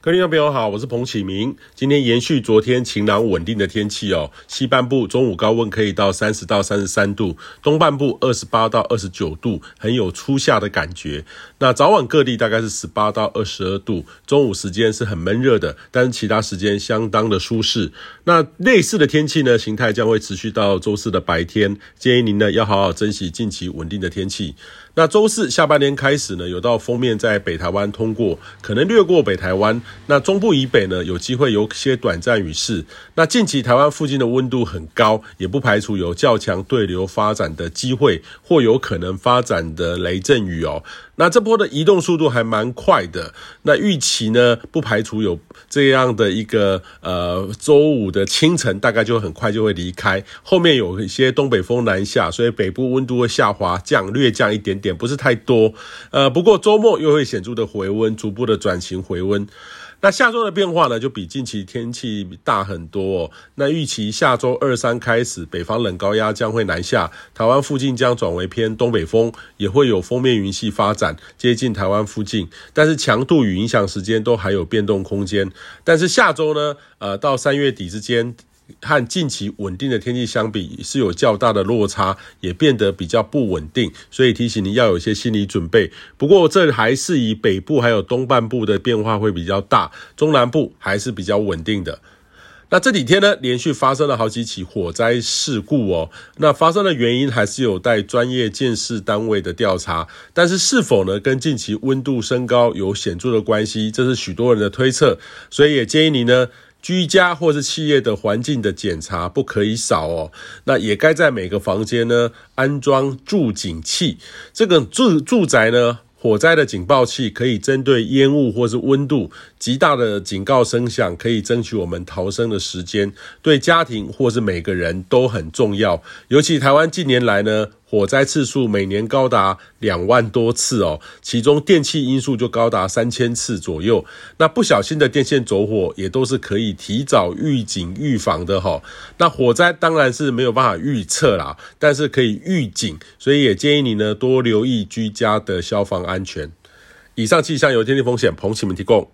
各位朋友好，我是彭启明。今天延续昨天晴朗稳定的天气哦，西半部中午高温可以到三十到三十三度，东半部二十八到二十九度，很有初夏的感觉。那早晚各地大概是十八到二十二度，中午时间是很闷热的，但是其他时间相当的舒适。那类似的天气呢，形态将会持续到周四的白天，建议您呢要好好珍惜近期稳定的天气。那周四下半年开始呢，有道锋面在北台湾通过，可能略过北台湾。那中部以北呢，有机会有些短暂雨势。那近期台湾附近的温度很高，也不排除有较强对流发展的机会，或有可能发展的雷阵雨哦。那这波的移动速度还蛮快的。那预期呢，不排除有这样的一个呃周五的清晨，大概就很快就会离开。后面有一些东北风南下，所以北部温度会下滑降，略降一点点。不是太多，呃，不过周末又会显著的回温，逐步的转型回温。那下周的变化呢，就比近期天气大很多哦。那预期下周二三开始，北方冷高压将会南下，台湾附近将转为偏东北风，也会有封面云系发展，接近台湾附近。但是强度与影响时间都还有变动空间。但是下周呢，呃，到三月底之间。和近期稳定的天气相比，是有较大的落差，也变得比较不稳定，所以提醒您要有一些心理准备。不过，这还是以北部还有东半部的变化会比较大，中南部还是比较稳定的。那这几天呢，连续发生了好几起火灾事故哦。那发生的原因还是有待专业建设单位的调查，但是是否呢跟近期温度升高有显著的关系，这是许多人的推测，所以也建议你呢。居家或是企业的环境的检查不可以少哦，那也该在每个房间呢安装住警器。这个住住宅呢，火灾的警报器可以针对烟雾或是温度极大的警告声响，可以争取我们逃生的时间，对家庭或是每个人都很重要。尤其台湾近年来呢。火灾次数每年高达两万多次哦，其中电气因素就高达三千次左右。那不小心的电线走火也都是可以提早预警预防的哈。那火灾当然是没有办法预测啦，但是可以预警，所以也建议你呢多留意居家的消防安全。以上气象由天气风险彭启明提供。